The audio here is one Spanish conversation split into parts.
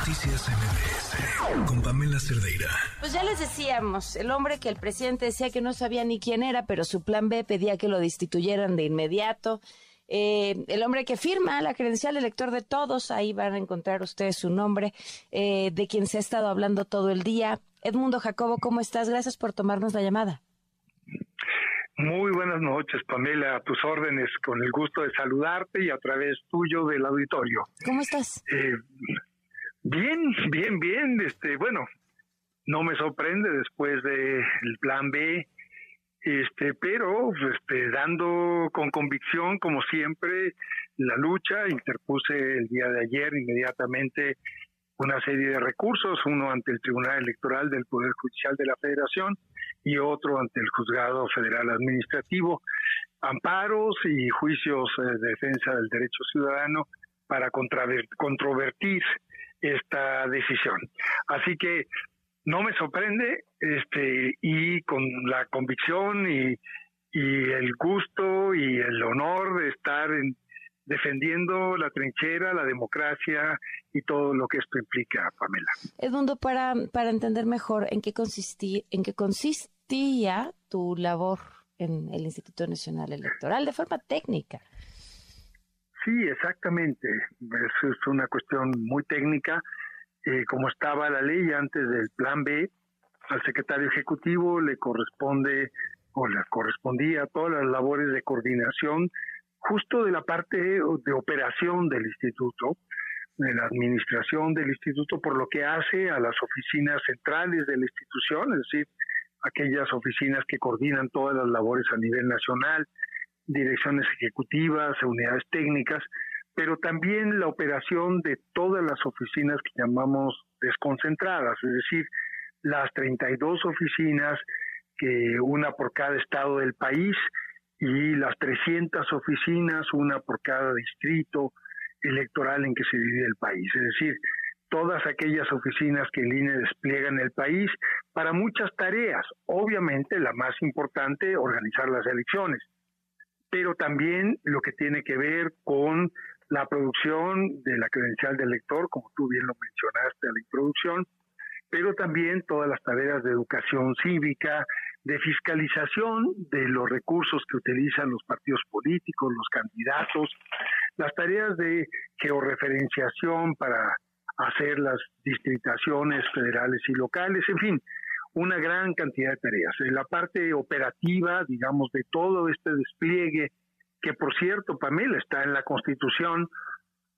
Noticias MBS con Pamela Cerdeira. Pues ya les decíamos, el hombre que el presidente decía que no sabía ni quién era, pero su plan B pedía que lo destituyeran de inmediato. Eh, el hombre que firma la credencial elector de todos, ahí van a encontrar ustedes su nombre, eh, de quien se ha estado hablando todo el día. Edmundo Jacobo, ¿cómo estás? Gracias por tomarnos la llamada. Muy buenas noches, Pamela, a tus órdenes, con el gusto de saludarte y a través tuyo del auditorio. ¿Cómo estás? Eh, bien, bien, bien. Este, bueno, no me sorprende después del plan B, este, pero este, dando con convicción, como siempre, la lucha, interpuse el día de ayer inmediatamente una serie de recursos, uno ante el Tribunal Electoral del Poder Judicial de la Federación, y otro ante el Juzgado Federal Administrativo, amparos y juicios eh, de defensa del derecho ciudadano para controvertir esta decisión. Así que no me sorprende este y con la convicción y, y el gusto y el honor de estar en, defendiendo la trinchera, la democracia y todo lo que esto implica, Pamela. Edmundo, para, para entender mejor en qué, consistí, en qué consistía tu labor en el Instituto Nacional Electoral de forma técnica. Sí, exactamente. Es, una cuestión muy técnica. Eh, como estaba la ley antes del Plan B, al secretario ejecutivo le corresponde o le correspondía todas las labores de coordinación justo de la parte de operación del instituto, de la administración del instituto, por lo que hace a las oficinas centrales de la institución, es decir, aquellas oficinas que coordinan todas las labores a nivel nacional, direcciones ejecutivas, unidades técnicas, pero también la operación de todas las oficinas que llamamos desconcentradas, es decir, las 32 oficinas, que una por cada estado del país, y las 300 oficinas, una por cada distrito electoral en que se divide el país. Es decir, todas aquellas oficinas que el INE despliega en el país para muchas tareas. Obviamente la más importante, organizar las elecciones, pero también lo que tiene que ver con la producción de la credencial del elector, como tú bien lo mencionaste a la introducción, pero también todas las tareas de educación cívica, de fiscalización de los recursos que utilizan los partidos políticos, los candidatos, las tareas de georreferenciación para hacer las distritaciones federales y locales, en fin, una gran cantidad de tareas. En la parte operativa, digamos, de todo este despliegue, que por cierto, Pamela, está en la Constitución,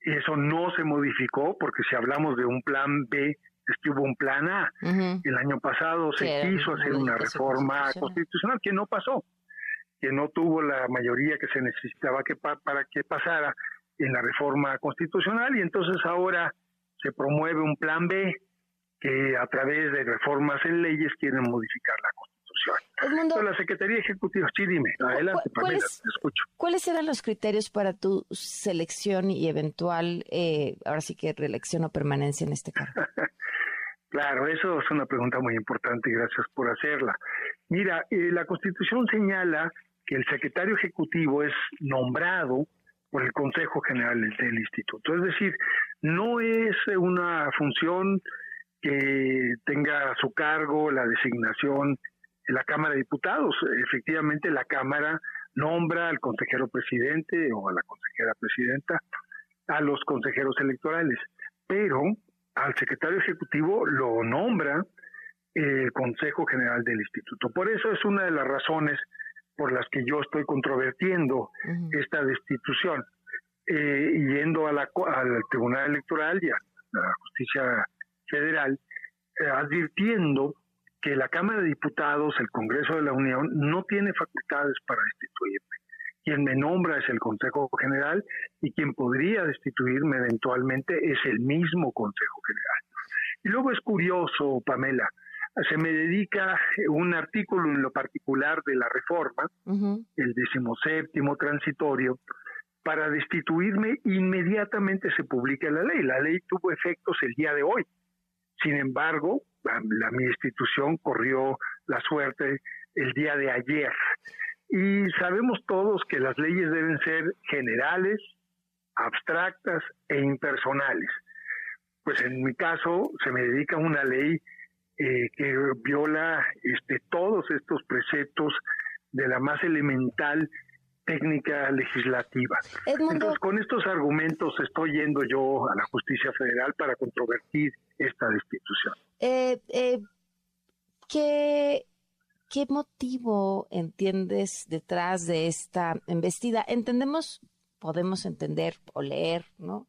eso no se modificó porque si hablamos de un plan B, es que hubo un plan A. El año pasado se quiso hacer una reforma constitucional que no pasó, que no tuvo la mayoría que se necesitaba que para que pasara en la reforma constitucional y entonces ahora se promueve un plan B que a través de reformas en leyes quieren modificar la Constitución. la Secretaría Ejecutiva, sí, dime, adelante, Pamela, te escucho. ¿Cuáles eran los criterios para tu selección y eventual, eh, ahora sí que reelección o permanencia en este cargo? Claro, eso es una pregunta muy importante y gracias por hacerla. Mira, eh, la Constitución señala que el secretario ejecutivo es nombrado por el Consejo General del Instituto. Es decir, no es una función que tenga a su cargo la designación de la Cámara de Diputados. Efectivamente, la Cámara nombra al consejero presidente o a la consejera presidenta a los consejeros electorales, pero al secretario ejecutivo lo nombra el Consejo General del Instituto. Por eso es una de las razones por las que yo estoy controvertiendo esta destitución, eh, yendo a la, al Tribunal Electoral y a la Justicia Federal, eh, advirtiendo que la Cámara de Diputados, el Congreso de la Unión, no tiene facultades para destituirme quien me nombra es el Consejo General y quien podría destituirme eventualmente es el mismo Consejo General. Y luego es curioso, Pamela, se me dedica un artículo en lo particular de la reforma, el decimoséptimo transitorio, para destituirme inmediatamente se publica la ley. La ley tuvo efectos el día de hoy. Sin embargo, la, mi institución corrió la suerte el día de ayer. Y sabemos todos que las leyes deben ser generales, abstractas e impersonales. pues en mi caso se me dedica una ley eh, que viola este, todos estos preceptos de la más elemental técnica legislativa. Entonces, con estos argumentos estoy yendo yo a la justicia federal para controvertir esta destitución. Eh, eh, ¿qué, ¿Qué motivo entiendes detrás de esta embestida? Entendemos, podemos entender o leer, ¿no?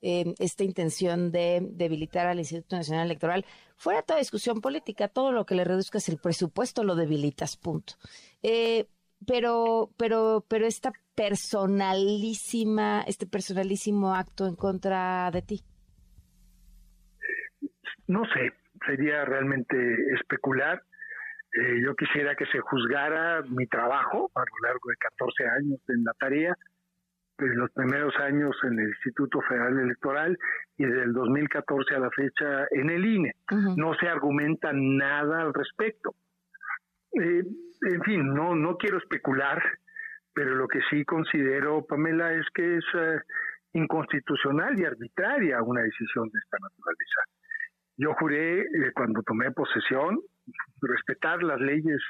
esta intención de debilitar al Instituto Nacional Electoral. Fuera toda discusión política, todo lo que le reduzcas el presupuesto lo debilitas, punto. Eh, pero, pero, pero esta personalísima, este personalísimo acto en contra de ti. No sé, sería realmente especular. Eh, yo quisiera que se juzgara mi trabajo a lo largo de 14 años en la tarea en los primeros años en el Instituto Federal Electoral y del 2014 a la fecha en el INE. No se argumenta nada al respecto. Eh, en fin, no, no quiero especular, pero lo que sí considero, Pamela, es que es eh, inconstitucional y arbitraria una decisión de esta naturaleza. Yo juré eh, cuando tomé posesión respetar las leyes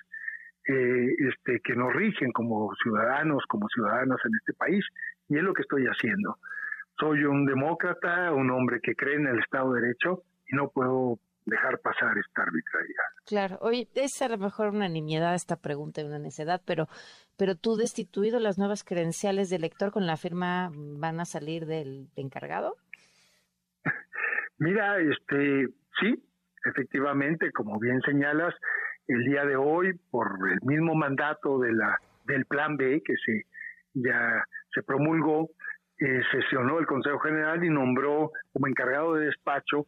este, que nos rigen como ciudadanos, como ciudadanas en este país, y es lo que estoy haciendo. Soy un demócrata, un hombre que cree en el Estado de Derecho y no puedo dejar pasar esta arbitrariedad. Claro, oye, es a lo mejor una nimiedad esta pregunta y una necedad, pero, pero tú destituido las nuevas credenciales de elector con la firma van a salir del encargado? Mira, este, sí, efectivamente, como bien señalas, el día de hoy, por el mismo mandato de la del Plan B que se ya se promulgó, eh, sesionó el Consejo General y nombró como encargado de despacho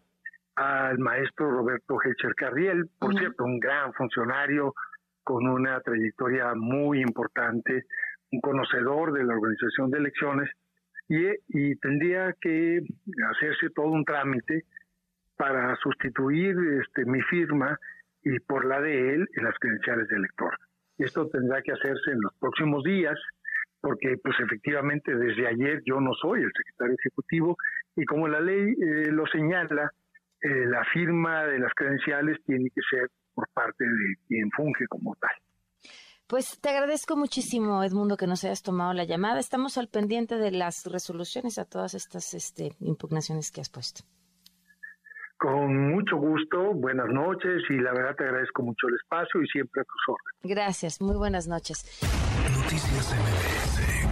al maestro Roberto Hecher Carriel, por cierto, un gran funcionario con una trayectoria muy importante, un conocedor de la organización de elecciones, y, y tendría que hacerse todo un trámite para sustituir este, mi firma y por la de él en las credenciales de elector. Esto tendrá que hacerse en los próximos días porque pues efectivamente desde ayer yo no soy el secretario ejecutivo y como la ley eh, lo señala, eh, la firma de las credenciales tiene que ser por parte de quien funge como tal. Pues te agradezco muchísimo, Edmundo, que nos hayas tomado la llamada. Estamos al pendiente de las resoluciones a todas estas este, impugnaciones que has puesto. Con mucho gusto, buenas noches y la verdad te agradezco mucho el espacio y siempre a tus órdenes. Gracias, muy buenas noches. Noticias MBS